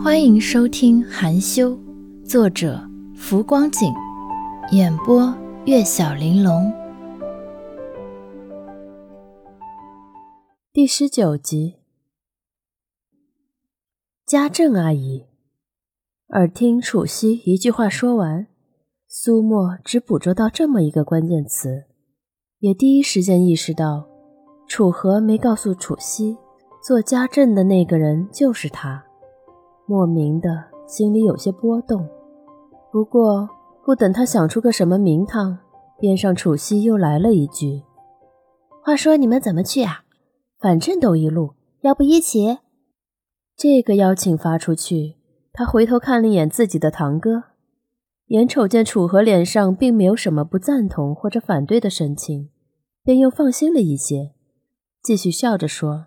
欢迎收听《含羞》，作者浮光景，演播月小玲珑，第十九集。家政阿姨，耳听楚西一句话说完，苏沫只捕捉到这么一个关键词，也第一时间意识到，楚河没告诉楚西，做家政的那个人就是他。莫名的心里有些波动，不过不等他想出个什么名堂，边上楚西又来了一句：“话说你们怎么去啊？反正都一路，要不一起？”这个邀请发出去，他回头看了一眼自己的堂哥，眼瞅见楚河脸上并没有什么不赞同或者反对的神情，便又放心了一些，继续笑着说：“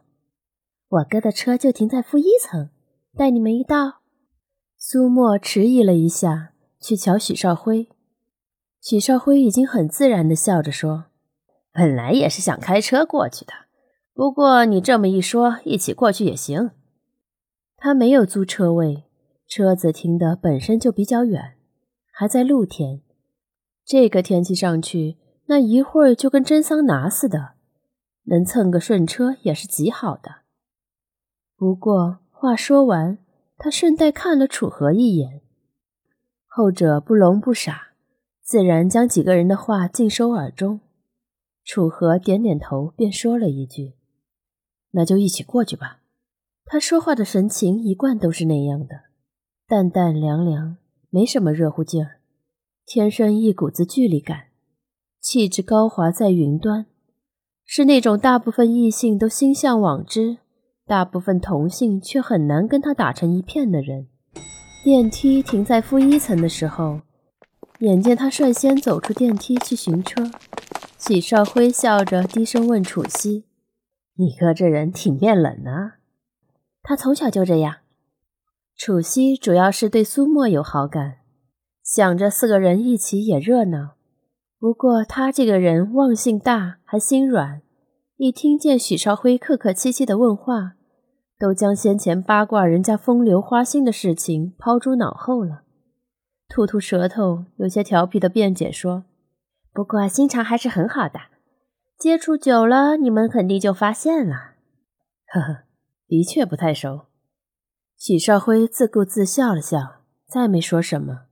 我哥的车就停在负一层。”带你们一道。苏沫迟疑了一下，去瞧许少辉。许少辉已经很自然地笑着说：“本来也是想开车过去的，不过你这么一说，一起过去也行。”他没有租车位，车子停的本身就比较远，还在露天。这个天气上去，那一会儿就跟蒸桑拿似的，能蹭个顺车也是极好的。不过。话说完，他顺带看了楚河一眼，后者不聋不傻，自然将几个人的话尽收耳中。楚河点点头，便说了一句：“那就一起过去吧。”他说话的神情一贯都是那样的，淡淡凉凉，没什么热乎劲儿，天生一股子距离感，气质高华在云端，是那种大部分异性都心向往之。大部分同性却很难跟他打成一片的人。电梯停在负一层的时候，眼见他率先走出电梯去寻车，许少辉笑着低声问楚西：“你哥这人挺变冷啊？”他从小就这样。楚西主要是对苏沫有好感，想着四个人一起也热闹。不过他这个人忘性大，还心软，一听见许少辉客客气气的问话。都将先前八卦人家风流花心的事情抛诸脑后了，吐吐舌头，有些调皮的辩解说：“不过心肠还是很好的，接触久了，你们肯定就发现了。”呵呵，的确不太熟。许少辉自顾自笑了笑，再没说什么。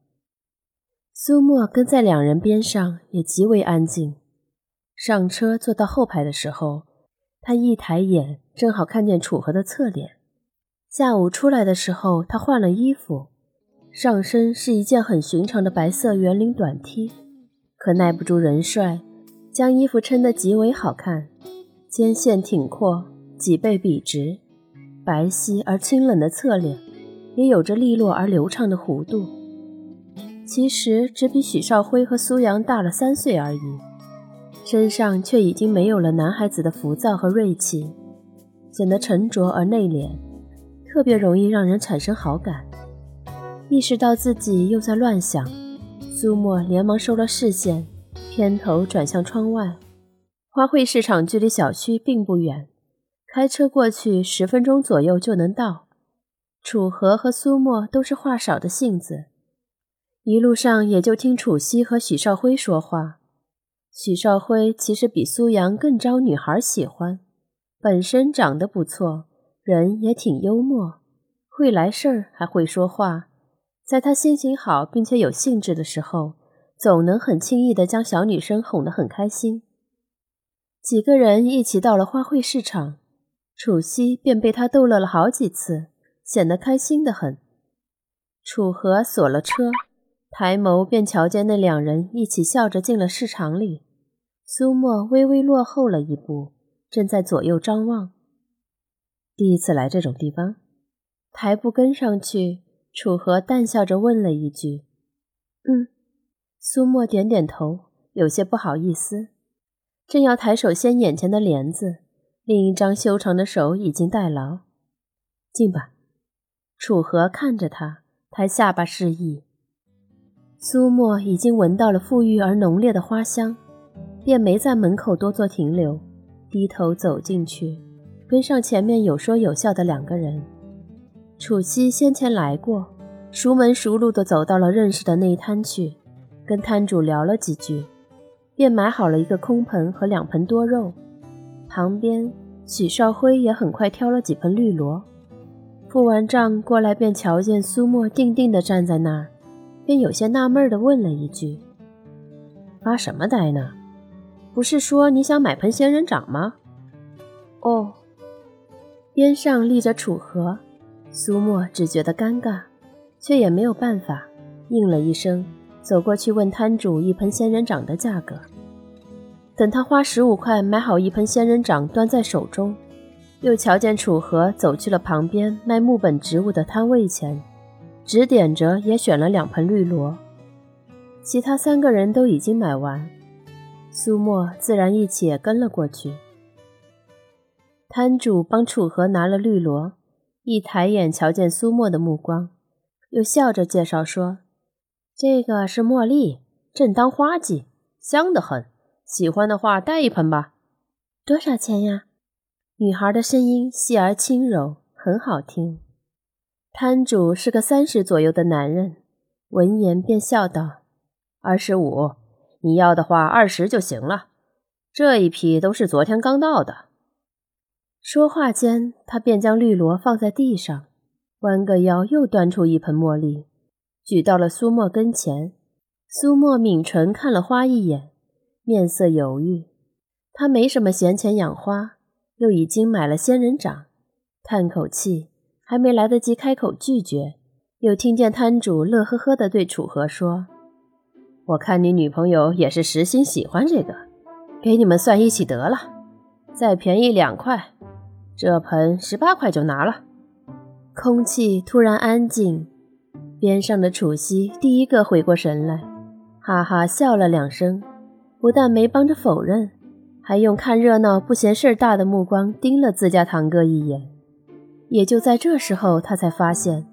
苏沫跟在两人边上，也极为安静。上车坐到后排的时候。他一抬眼，正好看见楚河的侧脸。下午出来的时候，他换了衣服，上身是一件很寻常的白色圆领短 T，可耐不住人帅，将衣服撑得极为好看，肩线挺阔，脊背笔直，白皙而清冷的侧脸，也有着利落而流畅的弧度。其实只比许少辉和苏阳大了三岁而已。身上却已经没有了男孩子的浮躁和锐气，显得沉着而内敛，特别容易让人产生好感。意识到自己又在乱想，苏沫连忙收了视线，偏头转向窗外。花卉市场距离小区并不远，开车过去十分钟左右就能到。楚河和苏沫都是话少的性子，一路上也就听楚西和许少辉说话。许少辉其实比苏阳更招女孩喜欢，本身长得不错，人也挺幽默，会来事儿，还会说话。在他心情好并且有兴致的时候，总能很轻易地将小女生哄得很开心。几个人一起到了花卉市场，楚西便被他逗乐了好几次，显得开心的很。楚河锁了车，抬眸便瞧见那两人一起笑着进了市场里。苏沫微微落后了一步，正在左右张望。第一次来这种地方，抬步跟上去。楚河淡笑着问了一句：“嗯。”苏沫点点头，有些不好意思，正要抬手掀眼前的帘子，另一张修长的手已经代劳。进吧。楚河看着他，抬下巴示意。苏沫已经闻到了馥郁而浓烈的花香。便没在门口多做停留，低头走进去，跟上前面有说有笑的两个人，楚西先前来过，熟门熟路地走到了认识的内摊去，跟摊主聊了几句，便买好了一个空盆和两盆多肉。旁边许少辉也很快挑了几盆绿萝。付完账过来，便瞧见苏沫定定地站在那儿，便有些纳闷地问了一句：“发什么呆呢？不是说你想买盆仙人掌吗？”哦。边上立着楚河，苏沫只觉得尴尬，却也没有办法，应了一声，走过去问摊主一盆仙人掌的价格。等他花十五块买好一盆仙人掌，端在手中。又瞧见楚河走去了旁边卖木本植物的摊位前，指点着也选了两盆绿萝。其他三个人都已经买完，苏沫自然一起跟了过去。摊主帮楚河拿了绿萝，一抬眼瞧见苏沫的目光，又笑着介绍说：“这个是茉莉，正当花季，香得很。喜欢的话带一盆吧。多少钱呀？”女孩的声音细而轻柔，很好听。摊主是个三十左右的男人，闻言便笑道：“二十五，你要的话二十就行了。这一批都是昨天刚到的。”说话间，他便将绿萝放在地上，弯个腰，又端出一盆茉莉，举到了苏沫跟前。苏沫抿唇看了花一眼，面色犹豫。他没什么闲钱养花。又已经买了仙人掌，叹口气，还没来得及开口拒绝，又听见摊主乐呵呵地对楚河说：“我看你女朋友也是实心喜欢这个，给你们算一起得了，再便宜两块，这盆十八块就拿了。”空气突然安静，边上的楚西第一个回过神来，哈哈笑了两声，不但没帮着否认。还用看热闹不嫌事儿大的目光盯了自家堂哥一眼，也就在这时候，他才发现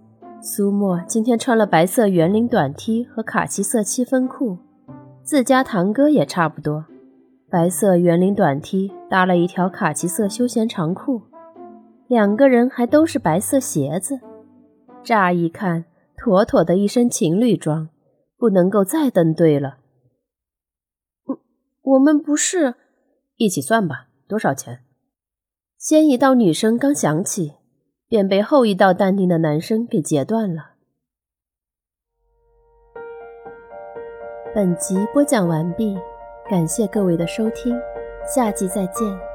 苏沫今天穿了白色圆领短 T 和卡其色七分裤，自家堂哥也差不多，白色圆领短 T 搭了一条卡其色休闲长裤，两个人还都是白色鞋子，乍一看妥妥的一身情侣装，不能够再登对了。我我们不是。一起算吧，多少钱？先一道女声刚响起，便被后一道淡定的男声给截断了。本集播讲完毕，感谢各位的收听，下集再见。